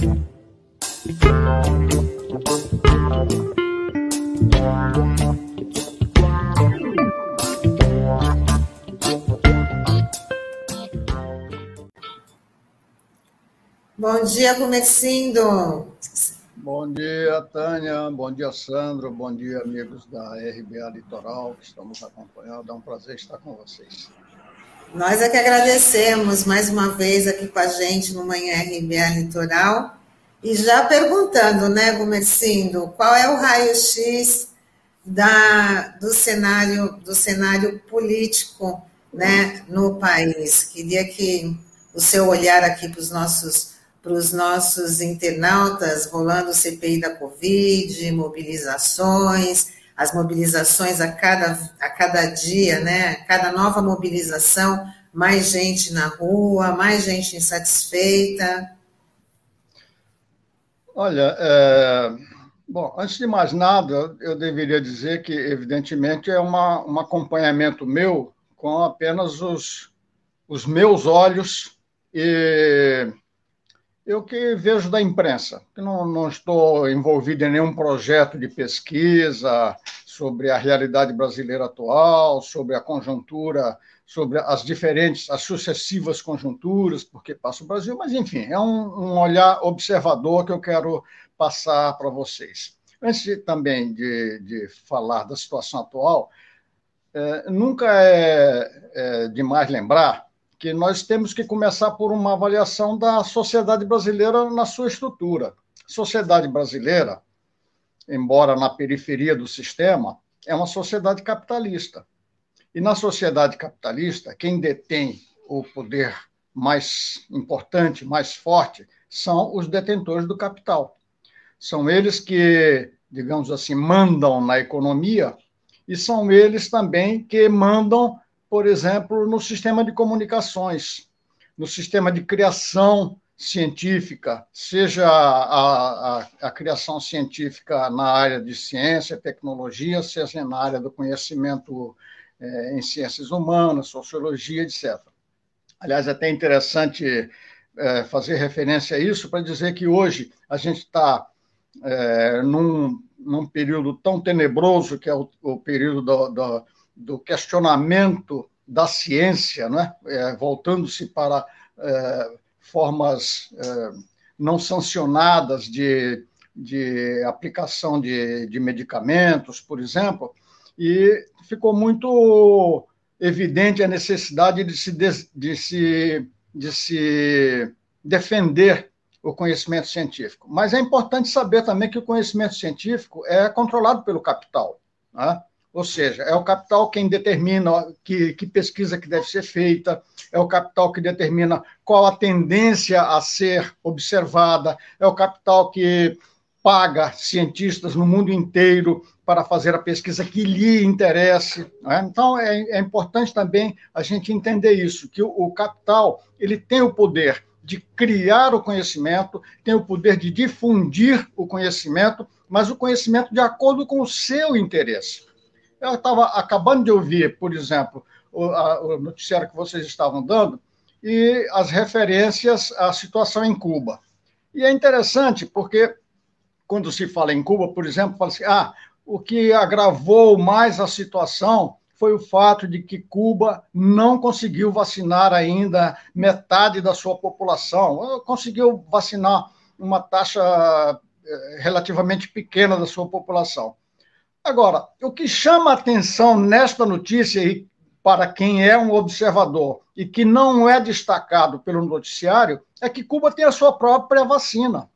Bom dia, Comecindo. Bom dia, Tânia. Bom dia, Sandro. Bom dia, amigos da RBA Litoral que estamos acompanhando. É um prazer estar com vocês. Nós é que agradecemos mais uma vez aqui com a gente no Manhã RBA Litoral. E já perguntando, né, Gomecindo, qual é o raio-x da, do, cenário, do cenário político né, no país? Queria que o seu olhar aqui para os nossos para os nossos internautas, rolando o CPI da Covid, mobilizações, as mobilizações a cada, a cada dia, né? Cada nova mobilização, mais gente na rua, mais gente insatisfeita. Olha, é... bom, antes de mais nada, eu deveria dizer que, evidentemente, é uma, um acompanhamento meu com apenas os, os meus olhos e eu que vejo da imprensa, que não, não estou envolvido em nenhum projeto de pesquisa sobre a realidade brasileira atual, sobre a conjuntura, sobre as diferentes, as sucessivas conjunturas, porque passa o Brasil, mas enfim, é um, um olhar observador que eu quero passar para vocês. Antes de, também de, de, falar da situação atual, é, nunca é, é demais lembrar que nós temos que começar por uma avaliação da sociedade brasileira na sua estrutura. Sociedade brasileira, embora na periferia do sistema, é uma sociedade capitalista. E na sociedade capitalista, quem detém o poder mais importante, mais forte, são os detentores do capital. São eles que, digamos assim, mandam na economia e são eles também que mandam por exemplo, no sistema de comunicações, no sistema de criação científica, seja a, a, a, criação científica na área de ciência, tecnologia, seja na área do conhecimento é, em ciências humanas, sociologia, etc. Aliás, é até interessante é, fazer referência a isso para dizer que hoje a gente está é, num, num período tão tenebroso que é o, o período do, do do questionamento da ciência, né? É, voltando-se para é, formas é, não sancionadas de, de aplicação de, de medicamentos, por exemplo, e ficou muito evidente a necessidade de se, de se, de se defender o conhecimento científico. Mas é importante saber também que o conhecimento científico é controlado pelo capital. Né? Ou seja, é o capital quem determina que, que, pesquisa que deve ser feita, é o capital que determina qual a tendência a ser observada, é o capital que paga cientistas no mundo inteiro para fazer a pesquisa que lhe interesse. Né? Então, é, é, importante também a gente entender isso, que o, o capital ele tem o poder de criar o conhecimento, tem o poder de difundir o conhecimento, mas o conhecimento de acordo com o seu interesse. Eu estava acabando de ouvir, por exemplo, o, a, o noticiário que vocês estavam dando e as referências à situação em Cuba. E é interessante porque quando se fala em Cuba, por exemplo, fala assim: ah, o que agravou mais a situação foi o fato de que Cuba não conseguiu vacinar ainda metade da sua população, conseguiu vacinar uma taxa eh, relativamente pequena da sua população. Agora, o que chama atenção nesta notícia, e para quem é um observador e que não é destacado pelo noticiário, é que Cuba tem a sua própria vacina.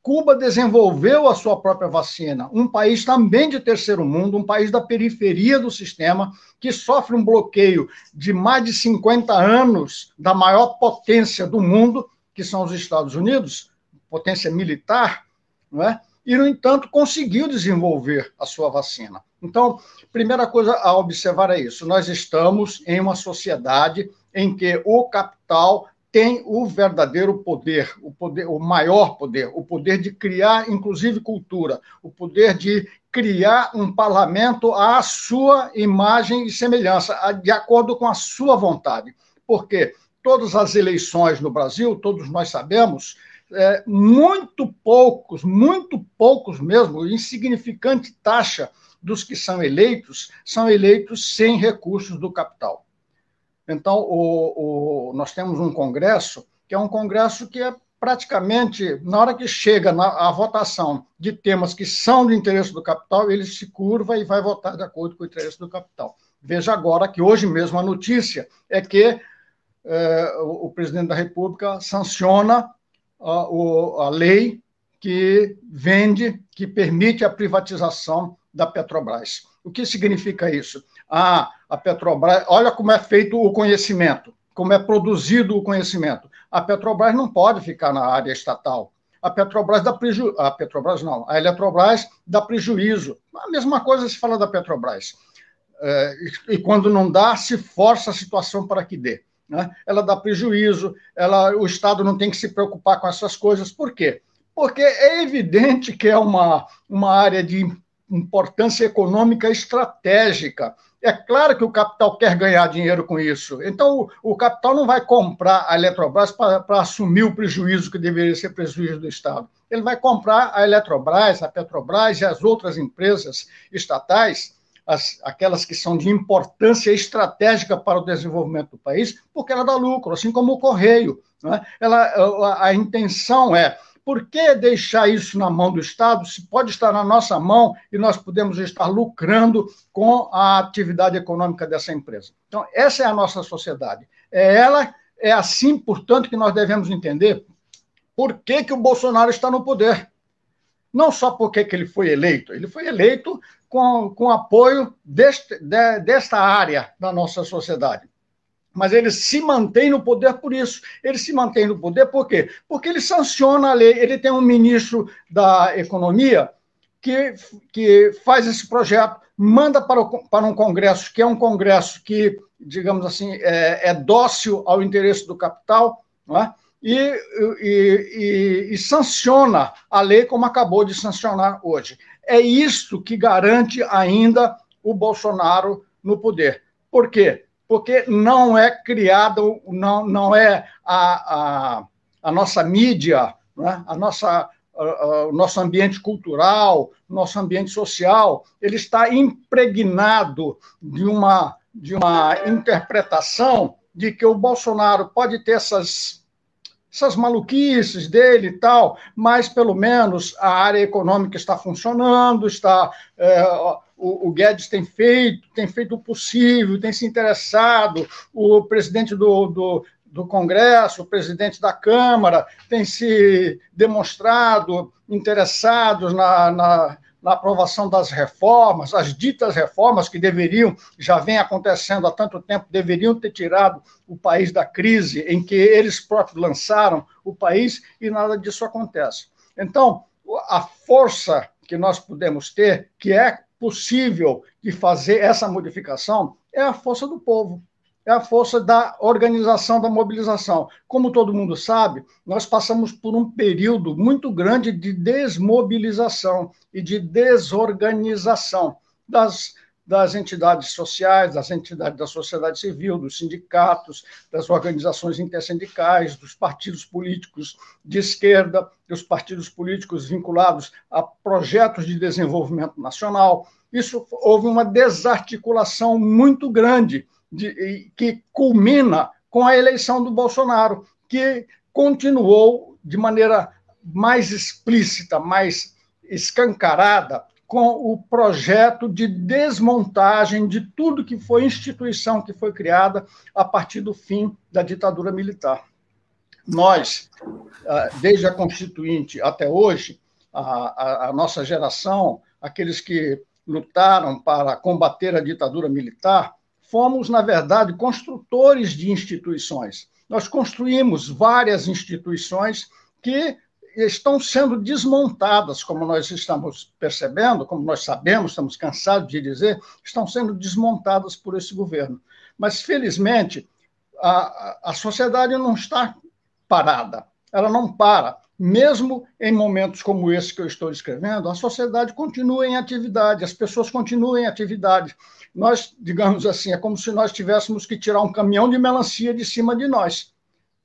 Cuba desenvolveu a sua própria vacina, um país também de terceiro mundo, um país da periferia do sistema, que sofre um bloqueio de mais de 50 anos da maior potência do mundo, que são os Estados Unidos, potência militar, não é? E, no entanto, conseguiu desenvolver a sua vacina. Então, primeira coisa a observar é isso: nós estamos em uma sociedade em que o capital tem o verdadeiro poder, o poder, o maior poder, o poder de criar, inclusive, cultura, o poder de criar um parlamento à sua imagem e semelhança, de acordo com a sua vontade. Porque todas as eleições no Brasil, todos nós sabemos, é, muito poucos, muito poucos mesmo, insignificante taxa dos que são eleitos, são eleitos sem recursos do capital. Então, o, o, nós temos um Congresso que é um Congresso que é praticamente, na hora que chega na, a votação de temas que são do interesse do capital, ele se curva e vai votar de acordo com o interesse do capital. Veja agora que hoje mesmo a notícia é que é, o, o, presidente da República sanciona a, o, a lei que vende, que permite a privatização da Petrobras. O que significa isso? Ah, a Petrobras, olha como é feito o conhecimento, como é produzido o conhecimento. A Petrobras não pode ficar na área estatal. A Petrobras dá prejuízo. A Petrobras não, a Eletrobras dá prejuízo. A mesma coisa se fala da Petrobras. É, e quando não dá, se força a situação para que dê. Né? Ela dá prejuízo, ela, o Estado não tem que se preocupar com essas coisas. Por quê? Porque é evidente que é uma, uma área de importância econômica estratégica. É claro que o capital quer ganhar dinheiro com isso. Então, o, o capital não vai comprar a Eletrobras para assumir o prejuízo que deveria ser prejuízo do Estado. Ele vai comprar a Eletrobras, a Petrobras e as outras empresas estatais, as, aquelas que são de importância estratégica para o desenvolvimento do país, porque ela dá lucro, assim como o Correio. Né? Ela, a, a intenção é por que deixar isso na mão do Estado se pode estar na nossa mão e nós podemos estar lucrando com a atividade econômica dessa empresa? Então, essa é a nossa sociedade. É ela, é assim, portanto, que nós devemos entender por que, que o Bolsonaro está no poder. Não só porque que ele foi eleito, ele foi eleito com, com apoio deste, de, desta área da nossa sociedade mas ele se mantém no poder por isso. Ele se mantém no poder por quê? Porque ele sanciona a lei. Ele tem um ministro da Economia que, que faz esse projeto, manda para, o, para um congresso, que é um congresso que, digamos assim, é, é dócil ao interesse do capital, é? e, e, e, e sanciona a lei como acabou de sancionar hoje. É isso que garante ainda o Bolsonaro no poder. Por quê? porque não é criado, não, não é a, a, a nossa mídia, né? a nossa, a, o nosso ambiente cultural, nosso ambiente social, ele está impregnado de uma, de uma interpretação de que o Bolsonaro pode ter essas, essas maluquices dele e tal, mas pelo menos a área econômica está funcionando, está. É, o, o, Guedes tem feito, tem feito o possível, tem se interessado, o presidente do, do, do Congresso, o presidente da Câmara, tem se demonstrado interessados na, na, na, aprovação das reformas, as ditas reformas que deveriam, já vem acontecendo há tanto tempo, deveriam ter tirado o país da crise em que eles próprios lançaram o país e nada disso acontece. Então, a força que nós podemos ter, que é possível de fazer essa modificação é a força do povo, é a força da organização, da mobilização. Como todo mundo sabe, nós passamos por um período muito grande de desmobilização e de desorganização das das entidades sociais, das entidades da sociedade civil, dos sindicatos, das organizações intersindicais, dos partidos políticos de esquerda, dos partidos políticos vinculados a projetos de desenvolvimento nacional. Isso houve uma desarticulação muito grande, de, que culmina com a eleição do Bolsonaro, que continuou de maneira mais explícita, mais escancarada, com o projeto de desmontagem de tudo que foi instituição que foi criada a partir do fim da ditadura militar. Nós, ah, desde a Constituinte até hoje, a, a, a nossa geração, aqueles que lutaram para combater a ditadura militar, fomos, na verdade, construtores de instituições. Nós construímos várias instituições que estão sendo desmontadas, como nós estamos percebendo, como nós sabemos, estamos cansados de dizer, estão sendo desmontadas por esse governo. Mas, felizmente, a, a sociedade não está parada, ela não para. Mesmo em momentos como esse que eu estou descrevendo, a sociedade continua em atividade, as pessoas continuam em atividade. Nós, digamos assim, é como se nós tivéssemos que tirar um caminhão de melancia de cima de nós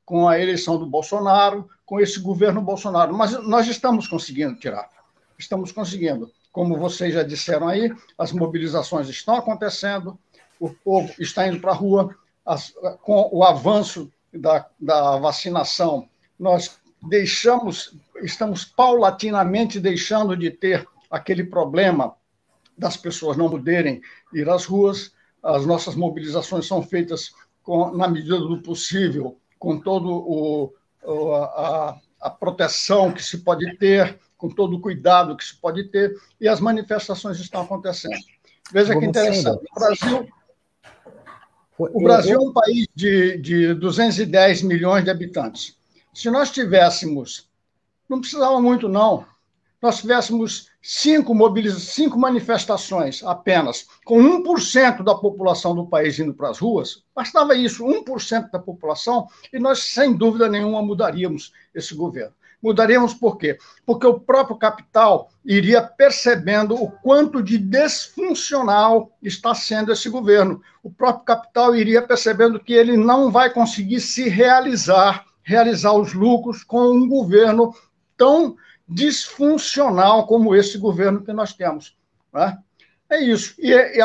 com a eleição do Bolsonaro, com esse governo Bolsonaro. Mas nós estamos conseguindo tirar. Estamos conseguindo. Como vocês já disseram aí, as mobilizações estão acontecendo, o povo está indo para a rua, as, com o avanço da, da vacinação, nós deixamos, estamos paulatinamente deixando de ter aquele problema das pessoas não poderem ir às ruas. As nossas mobilizações são feitas com, na medida do possível, com todo o, a, a proteção que se pode ter, com todo o cuidado que se pode ter, e as manifestações estão acontecendo. Veja que interessante. O Brasil, o Brasil é um país de, de 210 milhões de habitantes. Se nós tivéssemos, não precisava muito, não, nós tivéssemos cinco, cinco manifestações apenas, com 1% da população do país indo para as ruas, bastava isso, 1% da população, e nós, sem dúvida nenhuma, mudaríamos esse governo. Mudaríamos por quê? Porque o próprio capital iria percebendo o quanto de desfuncional está sendo esse governo. O próprio capital iria percebendo que ele não vai conseguir se realizar, realizar os lucros com um governo tão disfuncional como esse governo que nós temos. Né? É isso. E, e,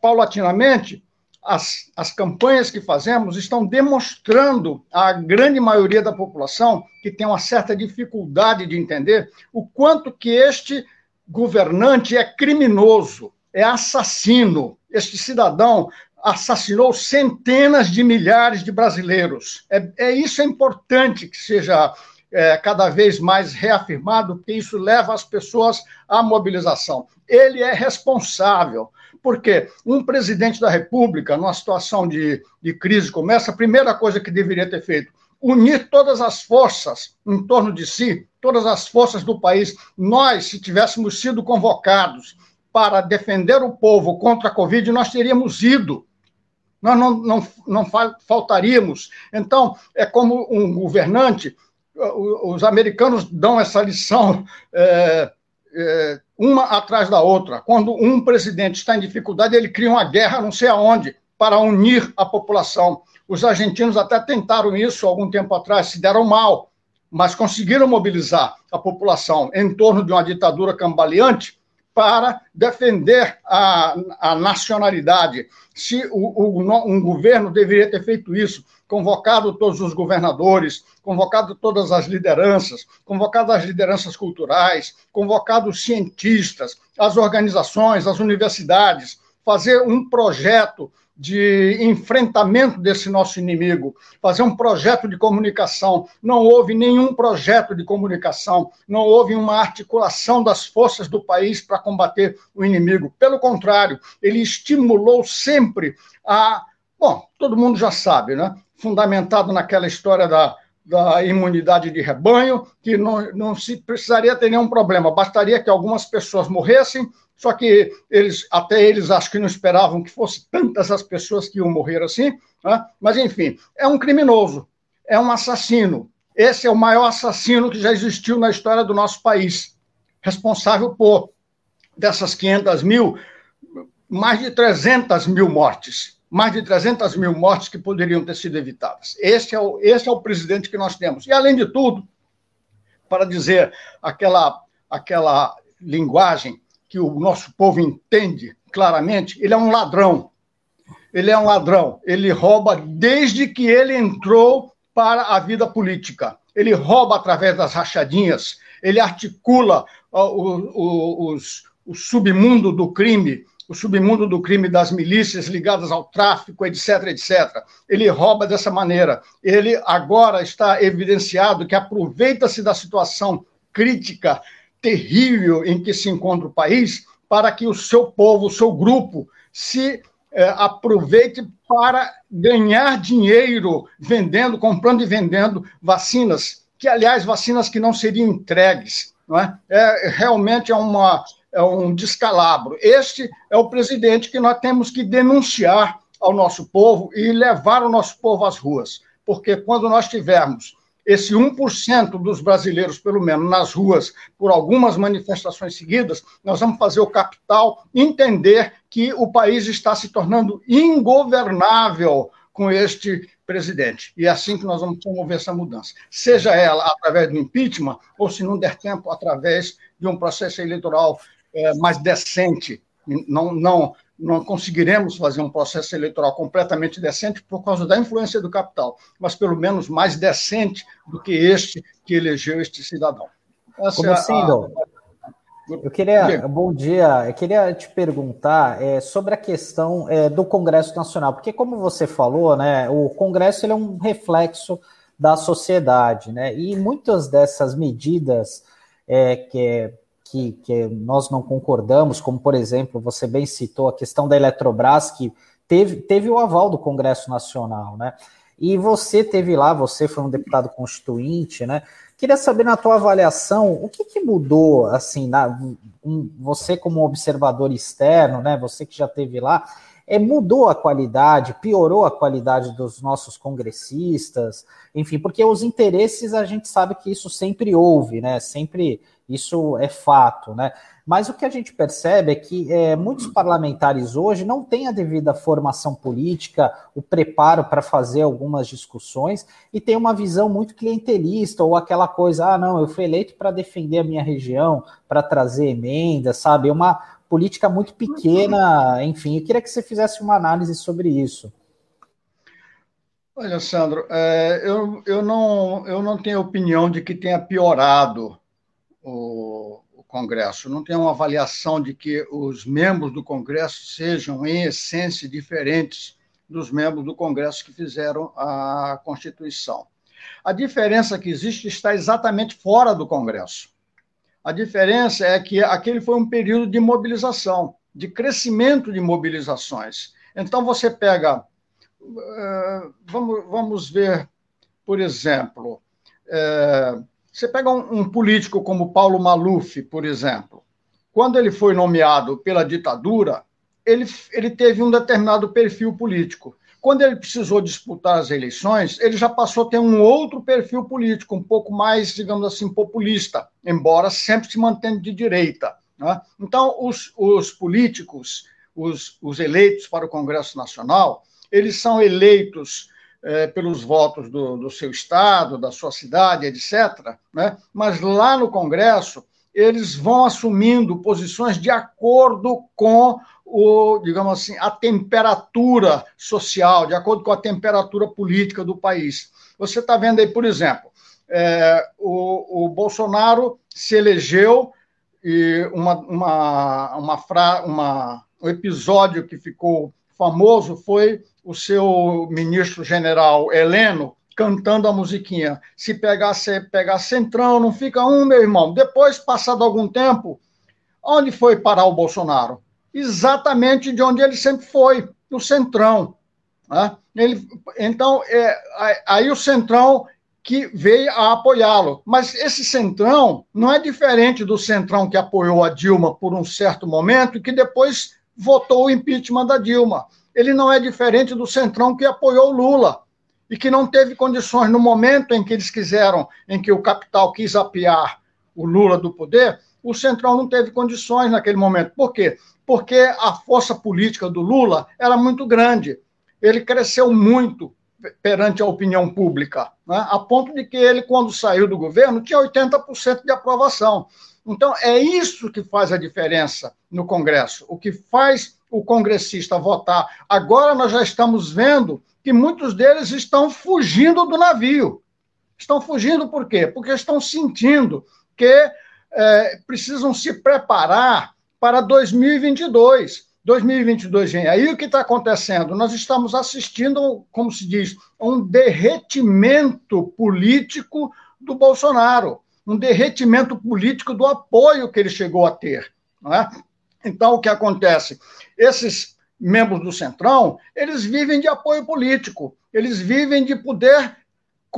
paulatinamente, as, as campanhas que fazemos estão demonstrando à grande maioria da população que tem uma certa dificuldade de entender o quanto que este governante é criminoso, é assassino. Este cidadão assassinou centenas de milhares de brasileiros. É, é isso é importante que seja é, cada vez mais reafirmado, porque isso leva as pessoas à mobilização. Ele é responsável porque um presidente da República, numa situação de, de crise como essa, a primeira coisa que deveria ter feito, unir todas as forças em torno de si, todas as forças do país. Nós, se tivéssemos sido convocados para defender o povo contra a Covid, nós teríamos ido. Nós não, não, não faltaríamos. Então, é como um governante, os americanos dão essa lição. É, é, uma atrás da outra. Quando um presidente está em dificuldade, ele cria uma guerra não sei aonde para unir a população. Os argentinos até tentaram isso algum tempo atrás, se deram mal, mas conseguiram mobilizar a população em torno de uma ditadura cambaleante para defender a, a nacionalidade. Se o, o, um governo deveria ter feito isso, convocado todos os governadores, convocado todas as lideranças, convocado as lideranças culturais, convocado os cientistas, as organizações, as universidades, fazer um projeto de enfrentamento desse nosso inimigo, fazer um projeto de comunicação. Não houve nenhum projeto de comunicação, não houve uma articulação das forças do país para combater o inimigo. Pelo contrário, ele estimulou sempre a. Bom, todo mundo já sabe, né? fundamentado naquela história da, da imunidade de rebanho, que não, não se precisaria ter nenhum problema, bastaria que algumas pessoas morressem, só que eles, até eles acho que não esperavam que fossem tantas as pessoas que iam morrer assim, né? mas enfim, é um criminoso, é um assassino. Esse é o maior assassino que já existiu na história do nosso país, responsável por, dessas 500 mil, mais de 300 mil mortes mais de 300 mil mortes que poderiam ter sido evitadas. Esse é, o, esse é o presidente que nós temos. E, além de tudo, para dizer aquela, aquela linguagem que o nosso povo entende claramente, ele é um ladrão. Ele é um ladrão. Ele rouba desde que ele entrou para a vida política. Ele rouba através das rachadinhas, ele articula o, o, os, o submundo do crime o submundo do crime das milícias ligadas ao tráfico, etc, etc. Ele rouba dessa maneira. Ele agora está evidenciado que aproveita-se da situação crítica, terrível em que se encontra o país, para que o seu povo, o seu grupo, se é, aproveite para ganhar dinheiro vendendo, comprando e vendendo vacinas, que, aliás, vacinas que não seriam entregues. Não é? é realmente é uma é um descalabro. Este é o presidente que nós temos que denunciar ao nosso povo e levar o nosso povo às ruas. Porque quando nós tivermos esse 1% dos brasileiros, pelo menos, nas ruas, por algumas manifestações seguidas, nós vamos fazer o capital entender que o país está se tornando ingovernável com este presidente. E é assim que nós vamos promover essa mudança. Seja ela através do impeachment, ou, se não der tempo, através de um processo eleitoral é, mais decente. Não, não, não conseguiremos fazer um processo eleitoral completamente decente por causa da influência do capital, mas pelo menos mais decente do que este que elegeu este cidadão. Essa Como é a, eu queria, bom dia, eu queria te perguntar é, sobre a questão é, do Congresso Nacional, porque como você falou, né, o Congresso ele é um reflexo da sociedade, né, e muitas dessas medidas é, que, que, que nós não concordamos, como por exemplo, você bem citou a questão da Eletrobras, que teve, teve o aval do Congresso Nacional, né, e você teve lá, você foi um deputado constituinte, né, Queria saber na tua avaliação o que, que mudou, assim, na, um, você como observador externo, né? Você que já teve lá, é, mudou a qualidade, piorou a qualidade dos nossos congressistas, enfim, porque os interesses a gente sabe que isso sempre houve, né? Sempre isso é fato, né? Mas o que a gente percebe é que é, muitos parlamentares hoje não têm a devida formação política, o preparo para fazer algumas discussões e tem uma visão muito clientelista ou aquela coisa, ah, não, eu fui eleito para defender a minha região, para trazer emendas, sabe? É uma política muito pequena, enfim. Eu queria que você fizesse uma análise sobre isso. Olha, Sandro, é, eu, eu, não, eu não tenho opinião de que tenha piorado o, o Congresso. Não tem uma avaliação de que os membros do Congresso sejam, em essência, diferentes dos membros do Congresso que fizeram a Constituição. A diferença que existe está exatamente fora do Congresso. A diferença é que aquele foi um período de mobilização, de crescimento de mobilizações. Então, você pega. Uh, vamos, ver, por exemplo, uh, você pega um, um político como Paulo Maluf, por exemplo. Quando ele foi nomeado pela ditadura, ele, ele teve um determinado perfil político. Quando ele precisou disputar as eleições, ele já passou a ter um outro perfil político, um pouco mais, digamos assim, populista, embora sempre se mantendo de direita. Né? Então, os, os políticos, os, os eleitos para o Congresso Nacional, eles são eleitos é, pelos votos do, do, seu estado, da sua cidade, etc. Né? Mas lá no Congresso, eles vão assumindo posições de acordo com o, digamos assim, a temperatura social, de acordo com a temperatura política do país. Você está vendo aí, por exemplo, é, o, o Bolsonaro se elegeu e uma, uma, uma, fra, uma, um episódio que ficou famoso foi o seu ministro general Heleno cantando a musiquinha. Se pegar, se pegar centrão, não fica um, meu irmão. Depois, passado algum tempo, onde foi parar o Bolsonaro? Exatamente de onde ele sempre foi, no centrão. Né? Ele, então, é, aí o centrão que veio a apoiá-lo. Mas esse centrão não é diferente do centrão que apoiou a Dilma por um certo momento e que depois votou o impeachment da Dilma ele não é diferente do Centrão que apoiou Lula e que não teve condições no momento em que eles quiseram, em que o capital quis apiar o Lula do poder, o Centrão não teve condições naquele momento. Por quê? Porque a força política do Lula era muito grande. Ele cresceu muito perante a opinião pública, né? a ponto de que ele, quando saiu do governo, tinha 80% de aprovação. Então, é isso que faz a diferença no Congresso. O que faz o congressista votar. Agora nós já estamos vendo que muitos deles estão fugindo do navio. Estão fugindo por quê? Porque estão sentindo que é, precisam se preparar para 2022. 2022 vem aí, o que está acontecendo? Nós estamos assistindo, como se diz, um derretimento político do Bolsonaro, um derretimento político do apoio que ele chegou a ter. É? Então, o que acontece? Esses membros do Centrão, eles vivem de apoio político, eles vivem de poder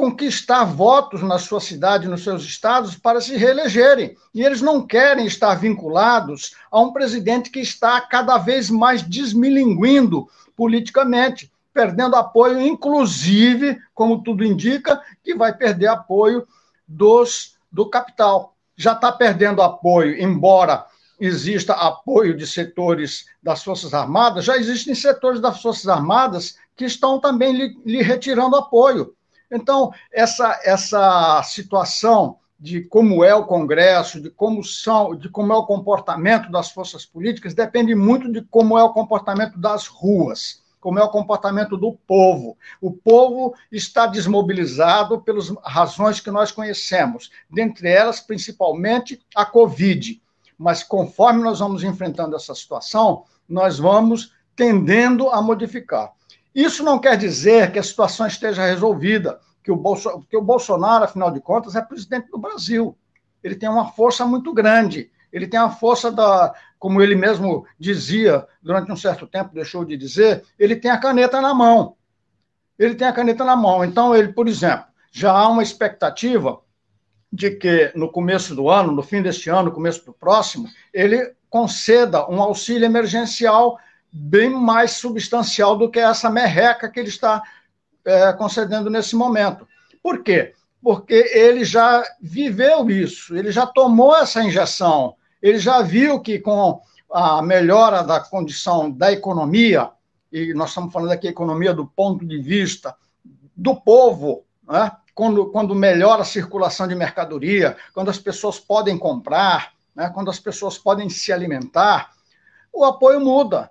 conquistar votos na sua cidade, nos seus estados, para se reelegerem. E eles não querem estar vinculados a um presidente que está cada vez mais desmilinguindo politicamente, perdendo apoio, inclusive, como tudo indica, que vai perder apoio dos do capital. Já está perdendo apoio, embora exista apoio de setores das Forças Armadas, já existem setores das Forças Armadas que estão também lhe, lhe retirando apoio. Então, essa, essa situação de como é o Congresso, de como são, de como é o comportamento das forças políticas, depende muito de como é o comportamento das ruas, como é o comportamento do povo. O povo está desmobilizado pelas razões que nós conhecemos, dentre elas, principalmente, a Covid. Mas conforme nós vamos enfrentando essa situação, nós vamos tendendo a modificar. Isso não quer dizer que a situação esteja resolvida que o, Bolso, que o Bolsonaro, afinal de contas, é presidente do Brasil. Ele tem uma força muito grande. Ele tem a força da, como ele mesmo dizia durante um certo tempo, deixou de dizer, ele tem a caneta na mão. Ele tem a caneta na mão. Então, ele, por exemplo, já há uma expectativa de que no começo do ano, no fim deste ano, no começo do próximo, ele conceda um auxílio emergencial bem mais substancial do que essa merreca que ele está é, concedendo nesse momento. Por quê? Porque ele já viveu isso, ele já tomou essa injeção, ele já viu que com a melhora da condição da economia, e nós estamos falando aqui economia do ponto de vista do povo, né? quando, quando melhora a circulação de mercadoria, quando as pessoas podem comprar, né? quando as pessoas podem se alimentar, o apoio muda.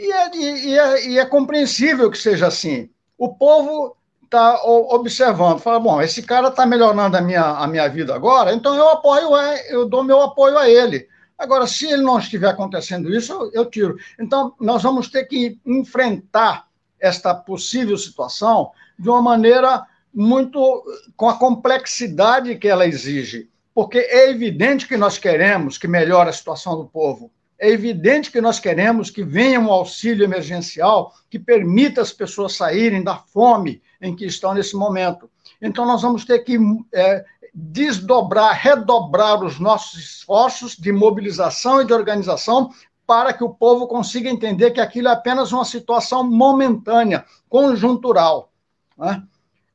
E é, e, é, e é compreensível que seja assim o povo está observando, fala, bom, esse cara está melhorando a minha, a minha vida agora, então eu apoio, eu dou meu apoio a ele. Agora, se ele não estiver acontecendo isso, eu, eu tiro. Então, nós vamos ter que enfrentar esta possível situação de uma maneira muito com a complexidade que ela exige, porque é evidente que nós queremos que melhore a situação do povo. É evidente que nós queremos que venha um auxílio emergencial que permita as pessoas saírem da fome em que estão nesse momento. Então, nós vamos ter que é, desdobrar, redobrar os nossos esforços de mobilização e de organização para que o povo consiga entender que aquilo é apenas uma situação momentânea, conjuntural. Né?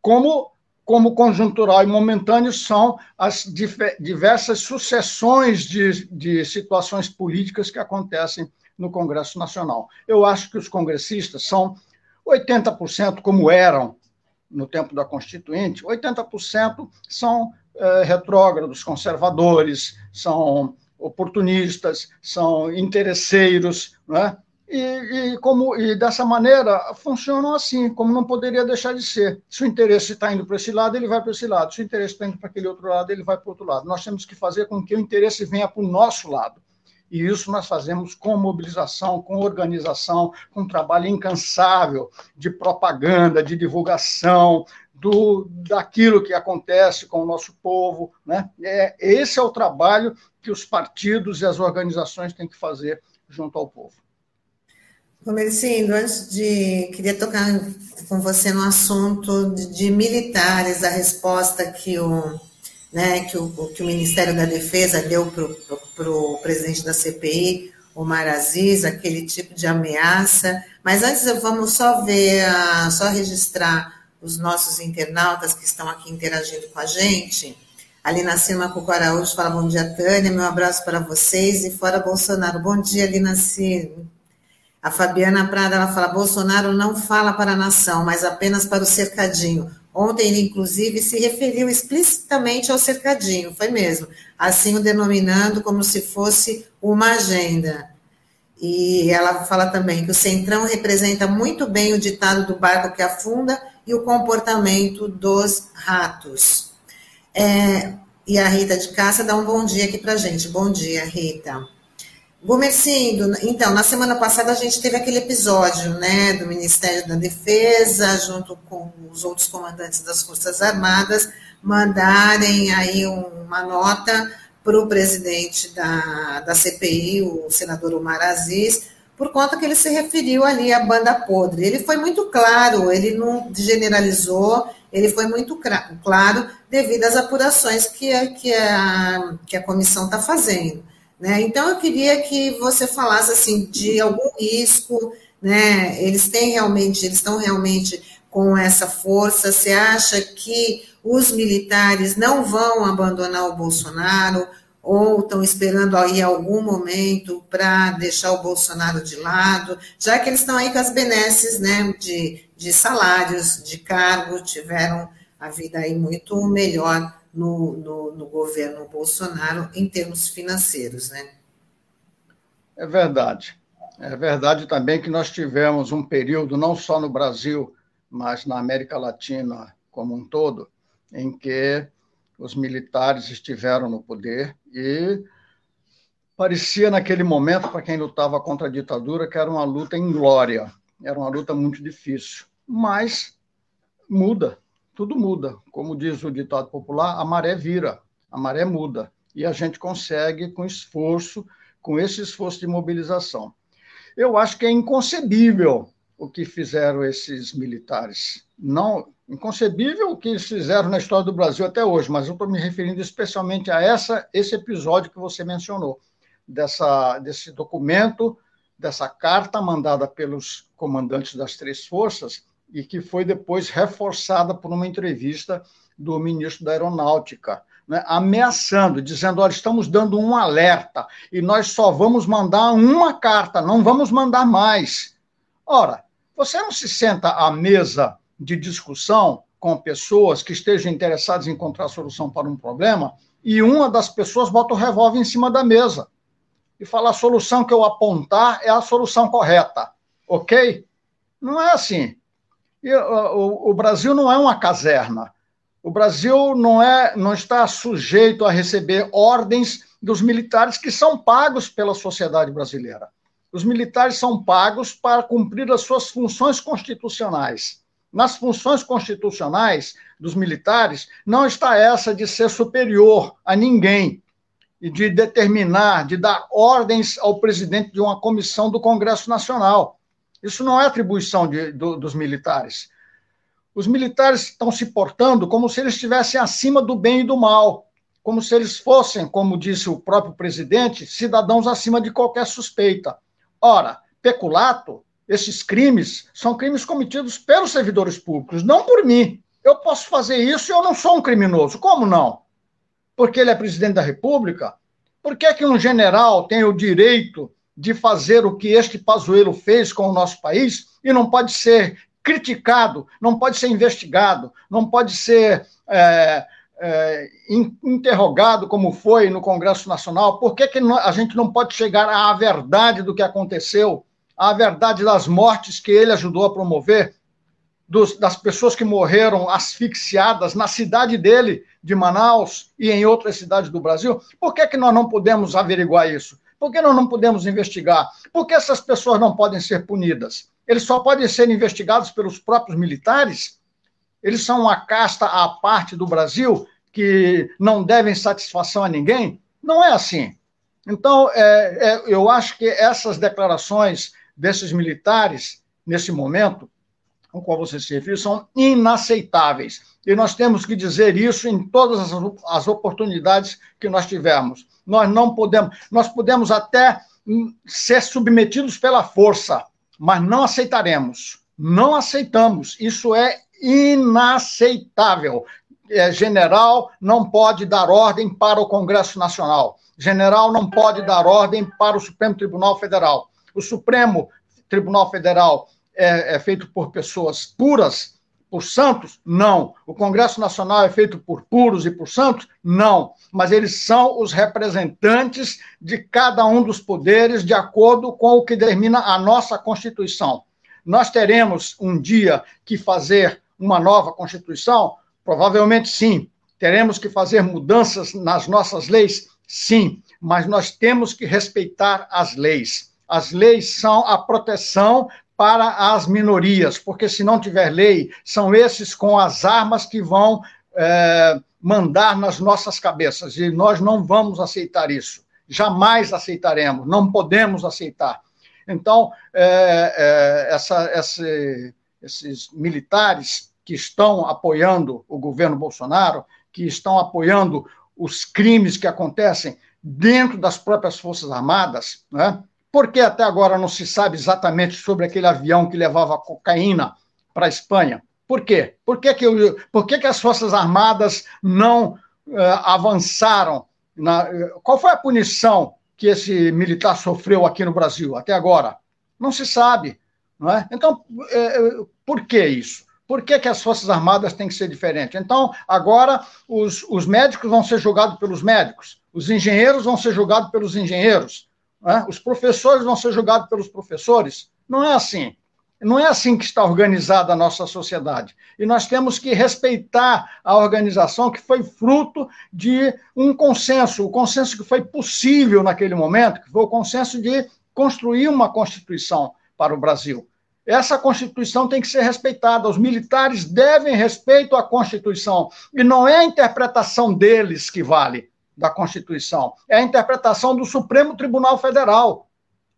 Como como conjuntural e momentâneo são as diversas sucessões de, de situações políticas que acontecem no Congresso Nacional. Eu acho que os congressistas são 80% como eram no tempo da Constituinte, 80% são é, retrógrados, conservadores, são oportunistas, são interesseiros, não é? E, e, como, e dessa maneira funcionam assim, como não poderia deixar de ser. Se o interesse está indo para esse lado, ele vai para esse lado. Se o interesse está indo para aquele outro lado, ele vai para o outro lado. Nós temos que fazer com que o interesse venha para o nosso lado. E isso nós fazemos com mobilização, com organização, com um trabalho incansável de propaganda, de divulgação, do, daquilo que acontece com o nosso povo. Né? É, esse é o trabalho que os partidos e as organizações têm que fazer junto ao povo. Comercindo, antes de. Queria tocar com você no assunto de, de militares, a resposta que o, né, que o, que o Ministério da Defesa deu para o presidente da CPI, Omar Aziz, aquele tipo de ameaça. Mas antes vamos só ver, só registrar os nossos internautas que estão aqui interagindo com a gente. Alina Cima Cuco Araújo fala bom dia, Tânia, meu abraço para vocês e fora Bolsonaro. Bom dia, Alina Cima. A Fabiana Prada ela fala: Bolsonaro não fala para a nação, mas apenas para o cercadinho. Ontem ele, inclusive, se referiu explicitamente ao cercadinho, foi mesmo, assim o denominando como se fosse uma agenda. E ela fala também que o Centrão representa muito bem o ditado do barco que afunda e o comportamento dos ratos. É, e a Rita de Caça dá um bom dia aqui para gente. Bom dia, Rita. Gomercindo, então, na semana passada a gente teve aquele episódio, né, do Ministério da Defesa, junto com os outros comandantes das Forças Armadas, mandarem aí uma nota para o presidente da, da CPI, o senador Omar Aziz, por conta que ele se referiu ali à banda podre. Ele foi muito claro, ele não generalizou, ele foi muito claro devido às apurações que, que, a, que a comissão está fazendo. Né? Então, eu queria que você falasse assim de algum risco, né? Eles têm realmente, eles estão realmente com essa força. Você acha que os militares não vão abandonar o Bolsonaro ou estão esperando aí algum momento para deixar o Bolsonaro de lado, já que eles estão aí com as benesses, né, de de salários, de cargo, tiveram a vida aí muito melhor no, no, no governo Bolsonaro em termos financeiros, né? É verdade. É verdade também que nós tivemos um período, não só no Brasil, mas na América Latina como um todo, em que os militares estiveram no poder e parecia naquele momento, para quem lutava contra a ditadura, que era uma luta em glória, era uma luta muito difícil. Mas muda, tudo muda. Como diz o ditado popular, a maré vira, a maré muda. E a gente consegue, com esforço, com esse esforço de mobilização. Eu acho que é inconcebível o que fizeram esses militares. Não inconcebível o que eles fizeram na história do Brasil até hoje, mas eu estou me referindo especialmente a essa, esse episódio que você mencionou, dessa, desse documento, dessa carta mandada pelos comandantes das três forças e que foi depois reforçada por uma entrevista do ministro da Aeronáutica, né, ameaçando, dizendo: olha, estamos dando um alerta e nós só vamos mandar uma carta, não vamos mandar mais. Ora, você não se senta à mesa de discussão com pessoas que estejam interessadas em encontrar solução para um problema e uma das pessoas bota o revólver em cima da mesa e fala a solução que eu apontar é a solução correta, ok? Não é assim. O, o Brasil não é uma caserna. O Brasil não é, não está sujeito a receber ordens dos militares que são pagos pela sociedade brasileira. Os militares são pagos para cumprir as suas funções constitucionais. Nas funções constitucionais dos militares não está essa de ser superior a ninguém e de determinar, de dar ordens ao presidente de uma comissão do Congresso Nacional. Isso não é atribuição de, do, dos militares os militares estão se portando como se eles estivessem acima do bem e do mal, como se eles fossem, como disse o próprio presidente, cidadãos acima de qualquer suspeita. Ora, peculato, esses crimes são crimes cometidos pelos servidores públicos, não por mim. Eu posso fazer isso e eu não sou um criminoso. Como não? Porque ele é presidente da República? Por que, que um general tem o direito de fazer o que este Pazuello fez com o nosso país e não pode ser criticado, não pode ser investigado, não pode ser é, é, interrogado como foi no Congresso Nacional. Por que, que a gente não pode chegar à verdade do que aconteceu, à verdade das mortes que ele ajudou a promover, dos, das pessoas que morreram asfixiadas na cidade dele, de Manaus, e em outras cidades do Brasil? Por que, que nós não podemos averiguar isso? Por que nós não podemos investigar? Por que essas pessoas não podem ser punidas? eles só podem ser investigados pelos próprios militares? Eles são uma casta à parte do Brasil que não devem satisfação a ninguém? Não é assim. Então, é, é, eu acho que essas declarações desses militares, nesse momento, ao qual você se referiu, são inaceitáveis. E nós temos que dizer isso em todas as, as oportunidades que nós tivermos. Nós não podemos, nós podemos até hum, ser submetidos pela força, mas não aceitaremos. Não aceitamos. Isso é inaceitável. É, general não pode dar ordem para o Congresso Nacional. General não pode dar ordem para o Supremo Tribunal Federal. O Supremo Tribunal Federal é, é feito por pessoas puras, por santos? Não. O Congresso Nacional é feito por puros e por santos? Não. Mas eles são os representantes de cada um dos poderes de acordo com o que determina a nossa Constituição. Nós teremos um dia que fazer uma nova Constituição? Provavelmente sim. Teremos que fazer mudanças nas nossas leis? Sim. Mas nós temos que respeitar as leis. As leis são a proteção para as minorias, porque se não tiver lei, são esses com as armas que vão é, mandar nas nossas cabeças, e nós não vamos aceitar isso. Jamais aceitaremos, não podemos aceitar. Então, é, é, essa, esses militares que estão apoiando o governo Bolsonaro, que estão apoiando os crimes que acontecem dentro das próprias Forças Armadas, né? Por que até agora não se sabe exatamente sobre aquele avião que levava cocaína para a Espanha? Por quê? Por que, que, por que, que as Forças Armadas não uh, avançaram? Na, qual foi a punição que esse militar sofreu aqui no Brasil até agora? Não se sabe. Não é? Então, é, por que isso? Por que, que as Forças Armadas têm que ser diferentes? Então, agora, os, os médicos vão ser julgados pelos médicos, os engenheiros vão ser julgados pelos engenheiros, é? os professores vão ser julgados pelos professores. Não é assim. Não é assim que está organizada a nossa sociedade. E nós temos que respeitar a organização que foi fruto de um consenso, o consenso que foi possível naquele momento, que foi o consenso de construir uma Constituição para o Brasil. Essa Constituição tem que ser respeitada. Os militares devem respeito à Constituição. E não é a interpretação deles que vale da Constituição, é a interpretação do Supremo Tribunal Federal.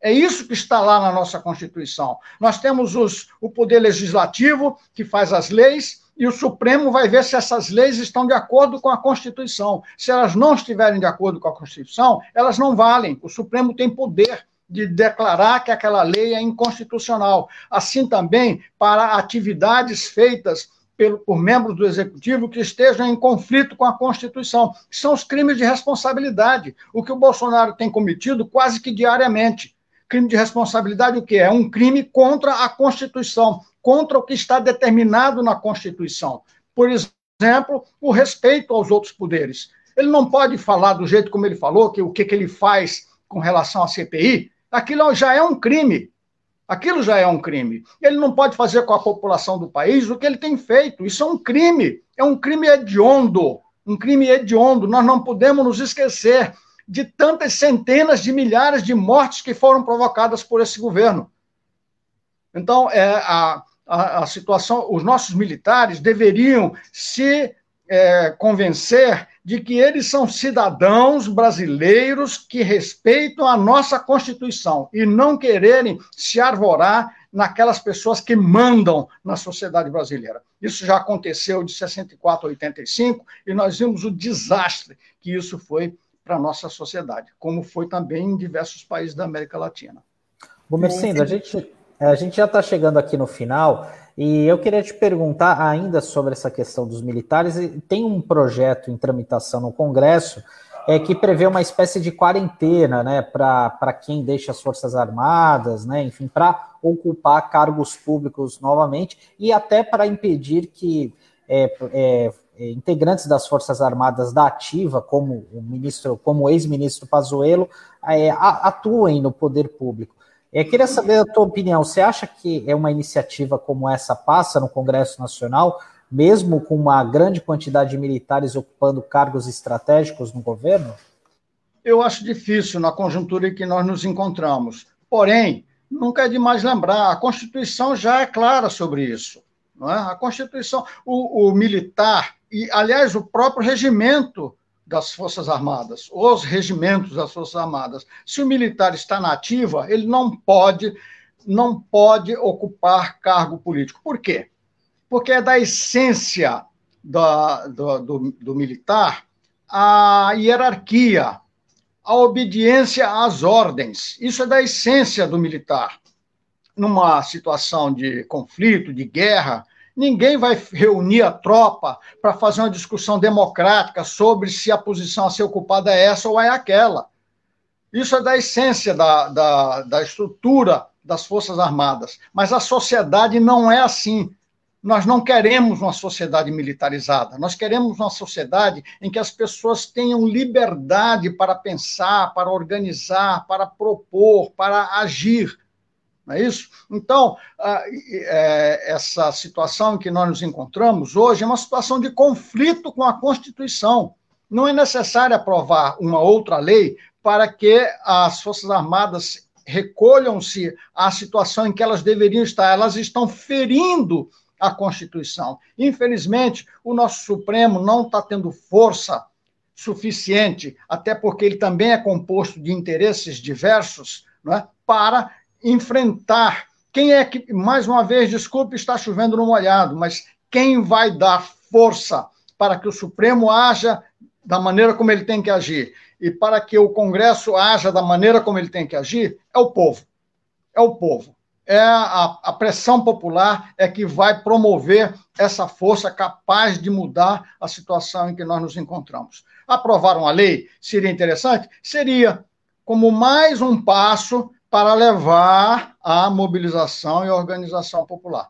É isso que está lá na nossa Constituição. Nós temos os, o Poder Legislativo, que faz as leis, e o Supremo vai ver se essas leis estão de acordo com a Constituição. Se elas não estiverem de acordo com a Constituição, elas não valem. O Supremo tem poder de declarar que aquela lei é inconstitucional. Assim também para atividades feitas pelo, por membros do Executivo que estejam em conflito com a Constituição. São os crimes de responsabilidade, o que o Bolsonaro tem cometido quase que diariamente. Crime de responsabilidade, o que é? Um crime contra a Constituição, contra o que está determinado na Constituição. Por exemplo, o respeito aos outros poderes. Ele não pode falar do jeito como ele falou, que o que, que ele faz com relação à CPI, aquilo já é um crime. Aquilo já é um crime. Ele não pode fazer com a população do país o que ele tem feito. Isso é um crime. É um crime hediondo. Um crime hediondo. Nós não podemos nos esquecer de tantas centenas de milhares de mortes que foram provocadas por esse governo. Então, é, a, a, a situação, os nossos militares deveriam se é, convencer de que eles são cidadãos brasileiros que respeitam a nossa Constituição e não quererem se arvorar naquelas pessoas que mandam na sociedade brasileira. Isso já aconteceu de 64 a 85 e nós vimos o desastre que isso foi para a nossa sociedade, como foi também em diversos países da América Latina. Gomercindo, a gente, a gente já está chegando aqui no final e eu queria te perguntar ainda sobre essa questão dos militares. Tem um projeto em tramitação no Congresso é, que prevê uma espécie de quarentena né, para quem deixa as Forças Armadas, né, enfim, para ocupar cargos públicos novamente e até para impedir que é, é, é, integrantes das Forças Armadas da ativa, como o ministro, como ex-ministro Pazuello, é, atuem no poder público. Eu queria saber a tua opinião. Você acha que é uma iniciativa como essa passa no Congresso Nacional, mesmo com uma grande quantidade de militares ocupando cargos estratégicos no governo? Eu acho difícil na conjuntura em que nós nos encontramos. Porém, nunca é demais lembrar, a Constituição já é clara sobre isso. Não é? A Constituição, o, o militar, e, aliás, o próprio regimento das Forças Armadas, os regimentos das Forças Armadas. Se o militar está na ativa, ele não pode, não pode ocupar cargo político. Por quê? Porque é da essência da, do, do, do militar a hierarquia, a obediência às ordens. Isso é da essência do militar. Numa situação de conflito, de guerra, Ninguém vai reunir a tropa para fazer uma discussão democrática sobre se a posição a ser ocupada é essa ou é aquela. Isso é da essência da, da, da estrutura das Forças Armadas. Mas a sociedade não é assim. Nós não queremos uma sociedade militarizada, nós queremos uma sociedade em que as pessoas tenham liberdade para pensar, para organizar, para propor, para agir não é isso? Então, é, essa situação em que nós nos encontramos hoje é uma situação de conflito com a Constituição. Não é necessário aprovar uma outra lei para que as Forças Armadas recolham-se à situação em que elas deveriam estar. Elas estão ferindo a Constituição. Infelizmente, o nosso Supremo não está tendo força suficiente, até porque ele também é composto de interesses diversos, é, para enfrentar. Quem é que, mais uma vez, desculpe, está chovendo no molhado, mas quem vai dar força para que o Supremo haja da maneira como ele tem que agir e para que o Congresso haja da maneira como ele tem que agir é o povo. É o povo. É a, a pressão popular é que vai promover essa força capaz de mudar a situação em que nós nos encontramos. Aprovar uma lei seria interessante? Seria, como mais um passo para levar a mobilização e organização popular.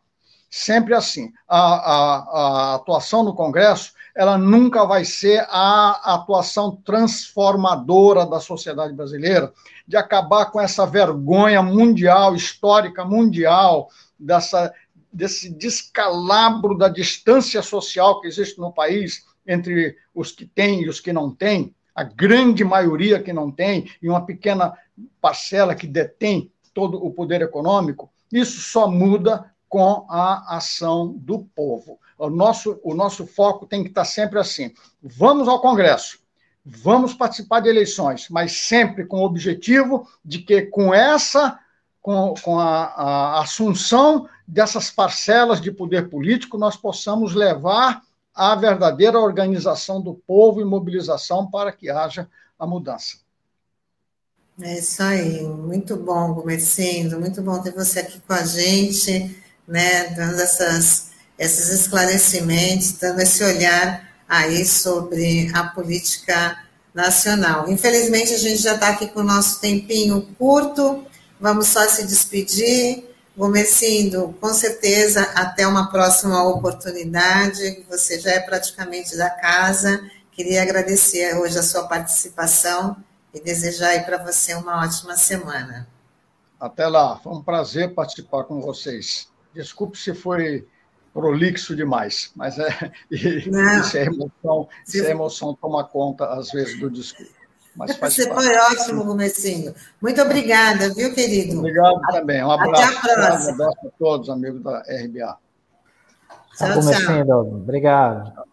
Sempre assim. A, a, a atuação no Congresso ela nunca vai ser a atuação transformadora da sociedade brasileira, de acabar com essa vergonha mundial, histórica mundial, dessa, desse descalabro da distância social que existe no país entre os que têm e os que não têm, a grande maioria que não tem e uma pequena parcela que detém todo o poder econômico, isso só muda com a ação do povo. O nosso, o nosso foco tem que estar sempre assim: vamos ao Congresso, vamos participar de eleições, mas sempre com o objetivo de que, com essa, com, com a, a assunção dessas parcelas de poder político, nós possamos levar a verdadeira organização do povo e mobilização para que haja a mudança. É isso aí, muito bom, Gomercindo, muito bom ter você aqui com a gente, né, dando essas, esses esclarecimentos, dando esse olhar aí sobre a política nacional. Infelizmente, a gente já está aqui com o nosso tempinho curto, vamos só se despedir. Gomercindo, com certeza, até uma próxima oportunidade, você já é praticamente da casa. Queria agradecer hoje a sua participação e desejar aí para você uma ótima semana. Até lá, foi um prazer participar com vocês. Desculpe se foi prolixo demais, mas é, isso é emoção, isso é emoção toma conta, às vezes, do discurso. Mas faz Você parte. foi ótimo, Gomecinho. Muito obrigada, viu, querido? Obrigado também. Um abraço. Até a próxima. Um abraço a todos, amigos da RBA. Tchau, tchau. Obrigado.